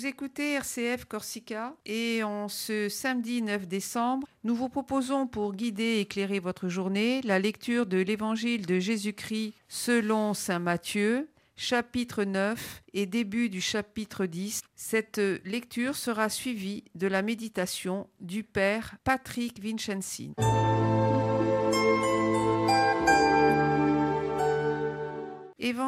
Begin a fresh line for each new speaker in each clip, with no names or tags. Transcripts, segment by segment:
Vous écoutez RCF Corsica et en ce samedi 9 décembre, nous vous proposons pour guider et éclairer votre journée la lecture de l'Évangile de Jésus-Christ selon Saint Matthieu, chapitre 9 et début du chapitre 10. Cette lecture sera suivie de la méditation du Père Patrick Vincenzi.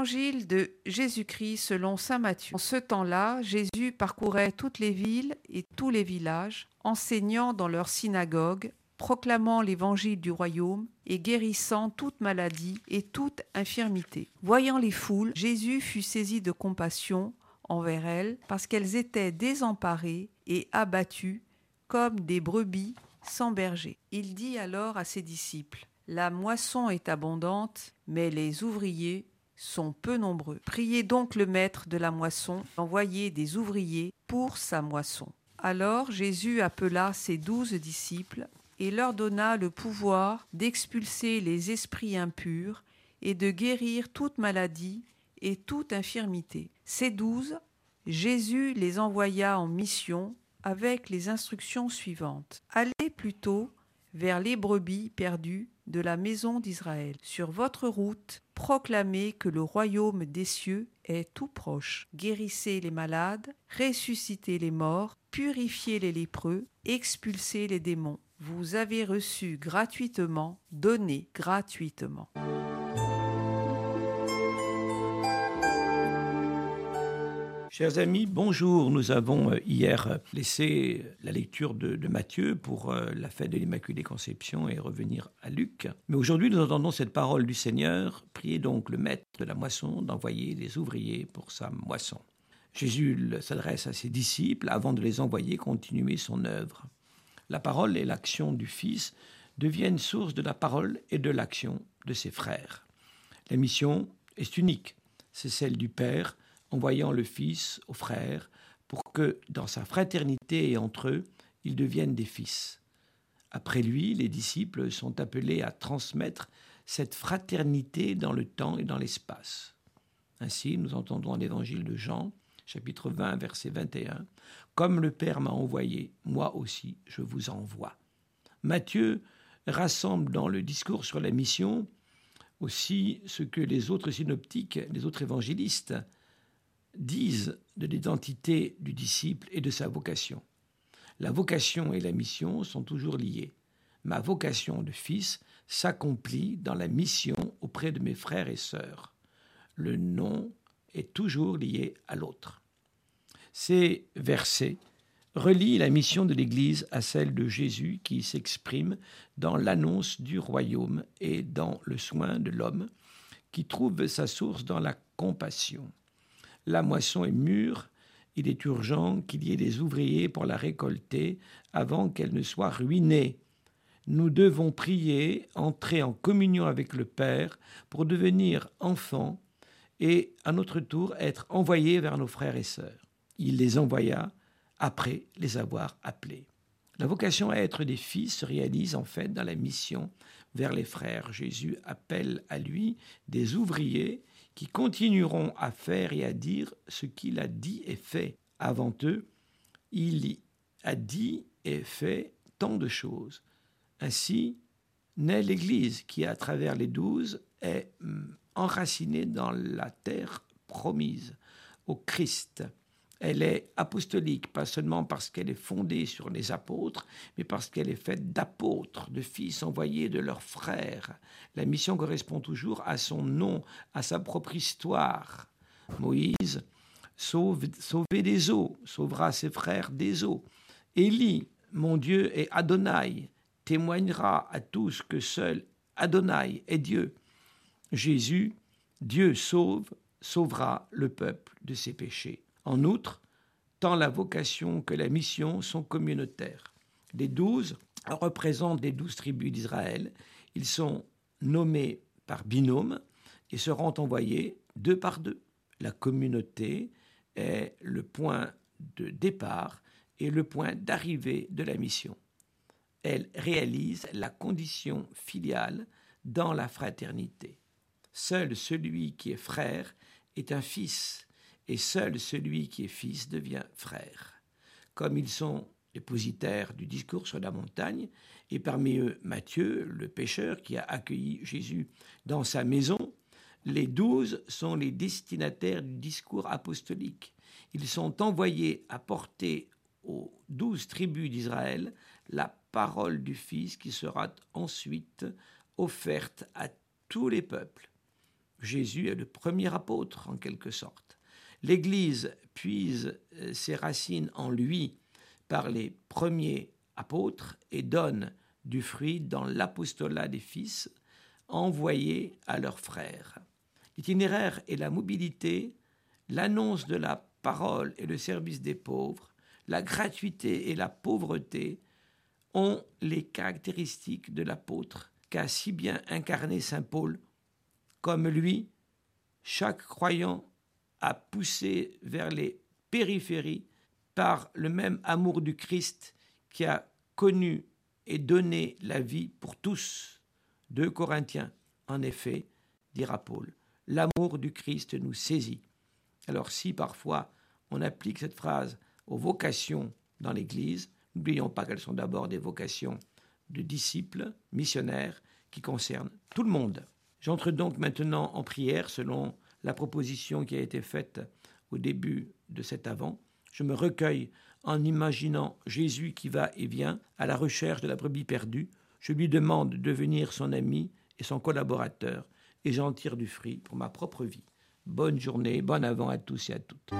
Évangile de Jésus-Christ selon Saint Matthieu. En ce temps-là, Jésus parcourait toutes les villes et tous les villages, enseignant dans leurs synagogues, proclamant l'évangile du royaume et guérissant toute maladie et toute infirmité. Voyant les foules, Jésus fut saisi de compassion envers elles parce qu'elles étaient désemparées et abattues comme des brebis sans berger. Il dit alors à ses disciples, La moisson est abondante, mais les ouvriers sont peu nombreux. Priez donc le maître de la moisson d'envoyer des ouvriers pour sa moisson. Alors Jésus appela ses douze disciples et leur donna le pouvoir d'expulser les esprits impurs et de guérir toute maladie et toute infirmité. Ces douze, Jésus les envoya en mission avec les instructions suivantes. Allez plutôt vers les brebis perdues de la maison d'Israël. Sur votre route, proclamez que le royaume des cieux est tout proche. Guérissez les malades, ressuscitez les morts, purifiez les lépreux, expulsez les démons. Vous avez reçu gratuitement, donnez gratuitement.
Chers amis, bonjour. Nous avons euh, hier laissé la lecture de, Matthieu pour euh, la fête de l'Immaculée Conception et revenir à Luc. Mais aujourd'hui, nous entendons cette parole du Seigneur. Priez donc le maître de la moisson d'envoyer des ouvriers pour sa moisson. Jésus s'adresse à ses disciples avant de les envoyer continuer son œuvre. La parole et l'action du Fils deviennent source de la parole et de l'action de ses frères. La mission est unique, c'est celle du Père envoyant le Fils aux frères pour que, dans sa fraternité et entre eux, ils deviennent des fils. Après lui, les disciples sont appelés à transmettre cette fraternité dans le temps et dans l'espace. Ainsi, nous entendons l'évangile de Jean, chapitre 20, verset 21, Comme le Père m'a envoyé, moi aussi je vous envoie. Matthieu rassemble dans le discours sur la mission aussi ce que les autres synoptiques, les autres évangélistes, disent de l'identité du disciple et de sa vocation. La vocation et la mission sont toujours liées. Ma vocation de fils s'accomplit dans la mission auprès de mes frères et sœurs. Le nom est toujours lié à l'autre. Ces versets relient la mission de l'Église à celle de Jésus qui s'exprime dans l'annonce du royaume et dans le soin de l'homme qui trouve sa source dans la compassion. La moisson est mûre, il est urgent qu'il y ait des ouvriers pour la récolter avant qu'elle ne soit ruinée. Nous devons prier, entrer en communion avec le Père pour devenir enfants et à notre tour être envoyés vers nos frères et sœurs. Il les envoya après les avoir appelés. La vocation à être des fils se réalise en fait dans la mission vers les frères. Jésus appelle à lui des ouvriers qui continueront à faire et à dire ce qu'il a dit et fait. Avant eux, il a dit et fait tant de choses. Ainsi naît l'Église qui, à travers les douze, est hum, enracinée dans la terre promise au Christ. Elle est apostolique, pas seulement parce qu'elle est fondée sur les apôtres, mais parce qu'elle est faite d'apôtres, de fils envoyés de leurs frères. La mission correspond toujours à son nom, à sa propre histoire. Moïse sauve, sauver des eaux, sauvera ses frères des eaux. Élie, mon Dieu est Adonai, témoignera à tous que seul Adonai est Dieu. Jésus, Dieu sauve, sauvera le peuple de ses péchés. En outre, tant la vocation que la mission sont communautaires. Les douze représentent les douze tribus d'Israël. Ils sont nommés par binôme et seront envoyés deux par deux. La communauté est le point de départ et le point d'arrivée de la mission. Elle réalise la condition filiale dans la fraternité. Seul celui qui est frère est un fils et seul celui qui est fils devient frère. Comme ils sont dépositaires du discours sur la montagne, et parmi eux Matthieu, le pécheur qui a accueilli Jésus dans sa maison, les douze sont les destinataires du discours apostolique. Ils sont envoyés à aux douze tribus d'Israël la parole du Fils qui sera ensuite offerte à tous les peuples. Jésus est le premier apôtre en quelque sorte. L'Église puise euh, ses racines en lui par les premiers apôtres et donne du fruit dans l'apostolat des fils envoyés à leurs frères. L'itinéraire et la mobilité, l'annonce de la parole et le service des pauvres, la gratuité et la pauvreté ont les caractéristiques de l'apôtre qu'a si bien incarné Saint Paul. Comme lui, chaque croyant poussé vers les périphéries par le même amour du Christ qui a connu et donné la vie pour tous. 2 Corinthiens. En effet, dira Paul, l'amour du Christ nous saisit. Alors si parfois on applique cette phrase aux vocations dans l'Église, n'oublions pas qu'elles sont d'abord des vocations de disciples, missionnaires, qui concernent tout le monde. J'entre donc maintenant en prière selon la proposition qui a été faite au début de cet avant. Je me recueille en imaginant Jésus qui va et vient à la recherche de la brebis perdue. Je lui demande de devenir son ami et son collaborateur, et j'en tire du fruit pour ma propre vie. Bonne journée, bon avant à tous et à toutes.